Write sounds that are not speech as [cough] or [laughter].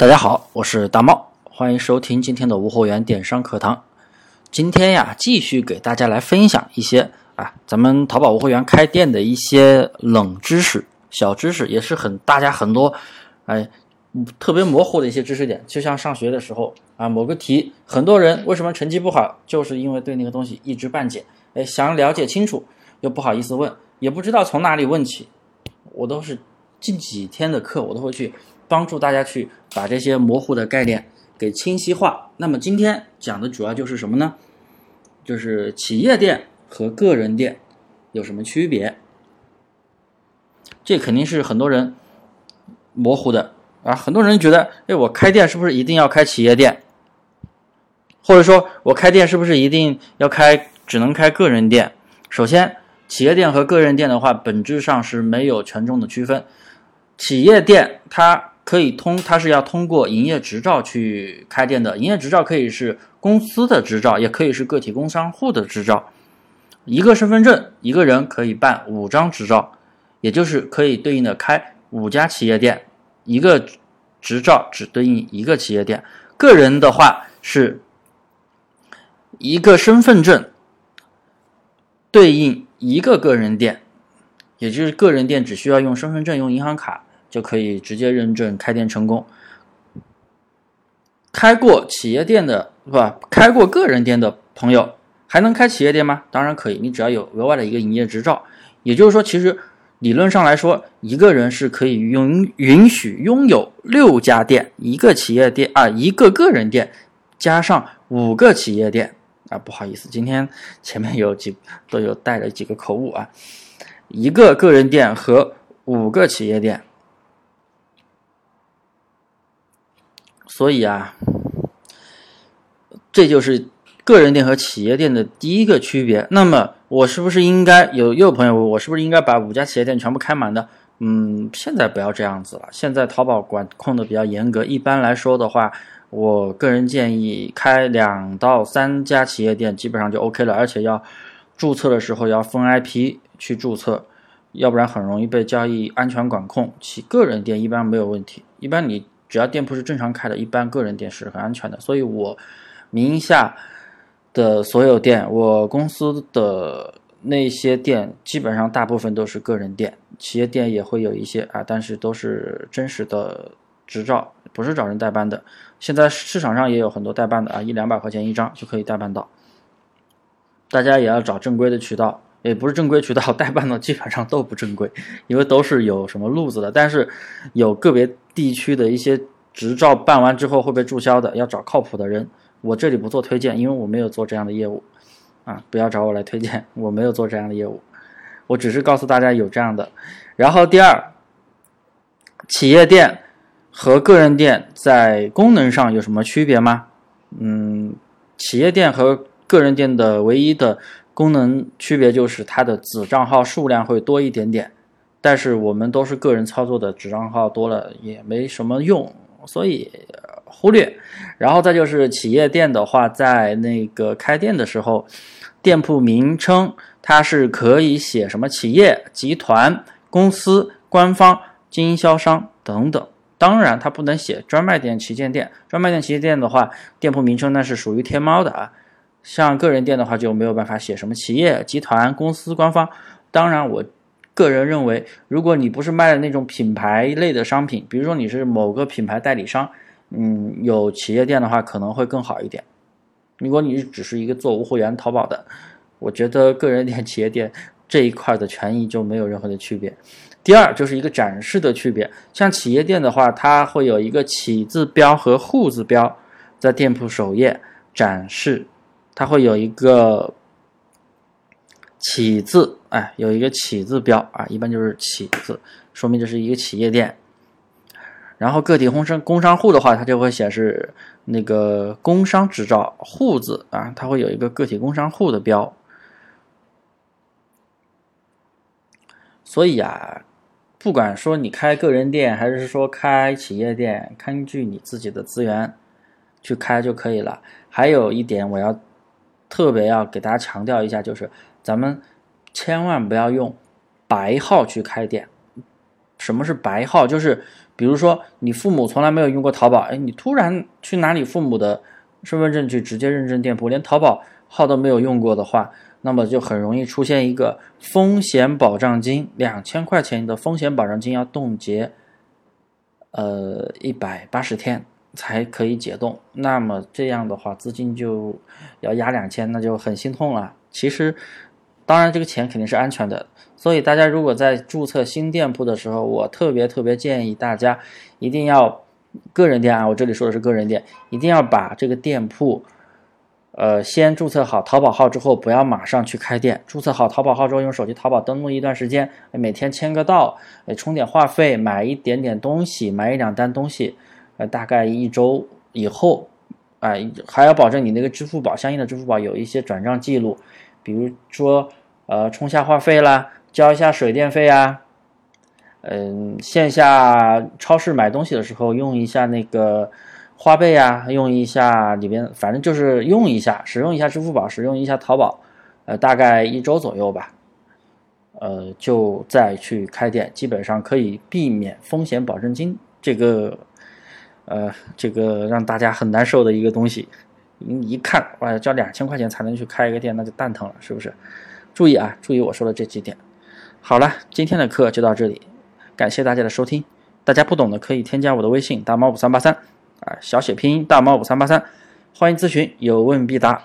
大家好，我是大茂，欢迎收听今天的无货源电商课堂。今天呀，继续给大家来分享一些啊，咱们淘宝无货源开店的一些冷知识、小知识，也是很大家很多哎特别模糊的一些知识点。就像上学的时候啊，某个题，很多人为什么成绩不好，就是因为对那个东西一知半解，哎，想了解清楚又不好意思问，也不知道从哪里问起。我都是近几天的课，我都会去。帮助大家去把这些模糊的概念给清晰化。那么今天讲的主要就是什么呢？就是企业店和个人店有什么区别？这肯定是很多人模糊的啊！很多人觉得，哎，我开店是不是一定要开企业店？或者说我开店是不是一定要开只能开个人店？首先，企业店和个人店的话，本质上是没有权重的区分。企业店它可以通，它是要通过营业执照去开店的。营业执照可以是公司的执照，也可以是个体工商户的执照。一个身份证，一个人可以办五张执照，也就是可以对应的开五家企业店。一个执照只对应一个企业店。个人的话是一个身份证对应一个个人店，也就是个人店只需要用身份证、用银行卡。就可以直接认证开店成功。开过企业店的是吧？开过个人店的朋友还能开企业店吗？当然可以，你只要有额外的一个营业执照。也就是说，其实理论上来说，一个人是可以允允许拥有六家店，一个企业店啊，一个个人店加上五个企业店啊。不好意思，今天 [laughs] 前面有几都有带了几个口误啊。一个个人店和五个企业店。所以啊，这就是个人店和企业店的第一个区别。那么，我是不是应该有又有朋友问，我是不是应该把五家企业店全部开满的？嗯，现在不要这样子了。现在淘宝管控的比较严格，一般来说的话，我个人建议开两到三家企业店基本上就 OK 了，而且要注册的时候要分 IP 去注册，要不然很容易被交易安全管控。其个人店一般没有问题，一般你。只要店铺是正常开的，一般个人店是很安全的。所以我名下的所有店，我公司的那些店，基本上大部分都是个人店，企业店也会有一些啊，但是都是真实的执照，不是找人代办的。现在市场上也有很多代办的啊，一两百块钱一张就可以代办到。大家也要找正规的渠道。也不是正规渠道 [laughs] 代办的，基本上都不正规，因为都是有什么路子的。但是有个别地区的一些执照办完之后会被注销的，要找靠谱的人。我这里不做推荐，因为我没有做这样的业务，啊，不要找我来推荐，我没有做这样的业务。我只是告诉大家有这样的。然后第二，企业店和个人店在功能上有什么区别吗？嗯，企业店和个人店的唯一的。功能区别就是它的子账号数量会多一点点，但是我们都是个人操作的，纸账号多了也没什么用，所以忽略。然后再就是企业店的话，在那个开店的时候，店铺名称它是可以写什么企业、集团、公司、官方、经销商等等。当然，它不能写专卖店、旗舰店。专卖店、旗舰店的话，店铺名称那是属于天猫的啊。像个人店的话就没有办法写什么企业、集团、公司、官方。当然，我个人认为，如果你不是卖的那种品牌类的商品，比如说你是某个品牌代理商，嗯，有企业店的话可能会更好一点。如果你只是一个做无货源淘宝的，我觉得个人店、企业店这一块的权益就没有任何的区别。第二就是一个展示的区别，像企业店的话，它会有一个企字标和户字标在店铺首页展示。它会有一个“企”字，哎，有一个“企”字标啊，一般就是“企”字，说明这是一个企业店。然后个体工商工商户的话，它就会显示那个工商执照“户”字啊，它会有一个个体工商户的标。所以啊，不管说你开个人店还是说开企业店，根据你自己的资源去开就可以了。还有一点我要。特别要给大家强调一下，就是咱们千万不要用白号去开店。什么是白号？就是比如说你父母从来没有用过淘宝，哎，你突然去拿你父母的身份证去直接认证店铺，连淘宝号都没有用过的话，那么就很容易出现一个风险保障金两千块钱的风险保障金要冻结，呃，一百八十天才可以解冻。那么这样的话，资金就要压两千，那就很心痛了。其实，当然这个钱肯定是安全的。所以大家如果在注册新店铺的时候，我特别特别建议大家一定要个人店啊，我这里说的是个人店，一定要把这个店铺。呃，先注册好淘宝号之后，不要马上去开店。注册好淘宝号之后，用手机淘宝登录一段时间，每天签个到，充点话费，买一点点东西，买一两单东西，呃，大概一周以后，哎，还要保证你那个支付宝相应的支付宝有一些转账记录，比如说，呃，充下话费啦，交一下水电费啊，嗯，线下超市买东西的时候用一下那个。花呗呀，用一下里边，反正就是用一下，使用一下支付宝，使用一下淘宝，呃，大概一周左右吧，呃，就再去开店，基本上可以避免风险保证金这个，呃，这个让大家很难受的一个东西。你一看，哇，交两千块钱才能去开一个店，那就蛋疼了，是不是？注意啊，注意我说的这几点。好了，今天的课就到这里，感谢大家的收听。大家不懂的可以添加我的微信大猫五三八三。啊，小写拼音大猫五三八三，欢迎咨询，有问必答。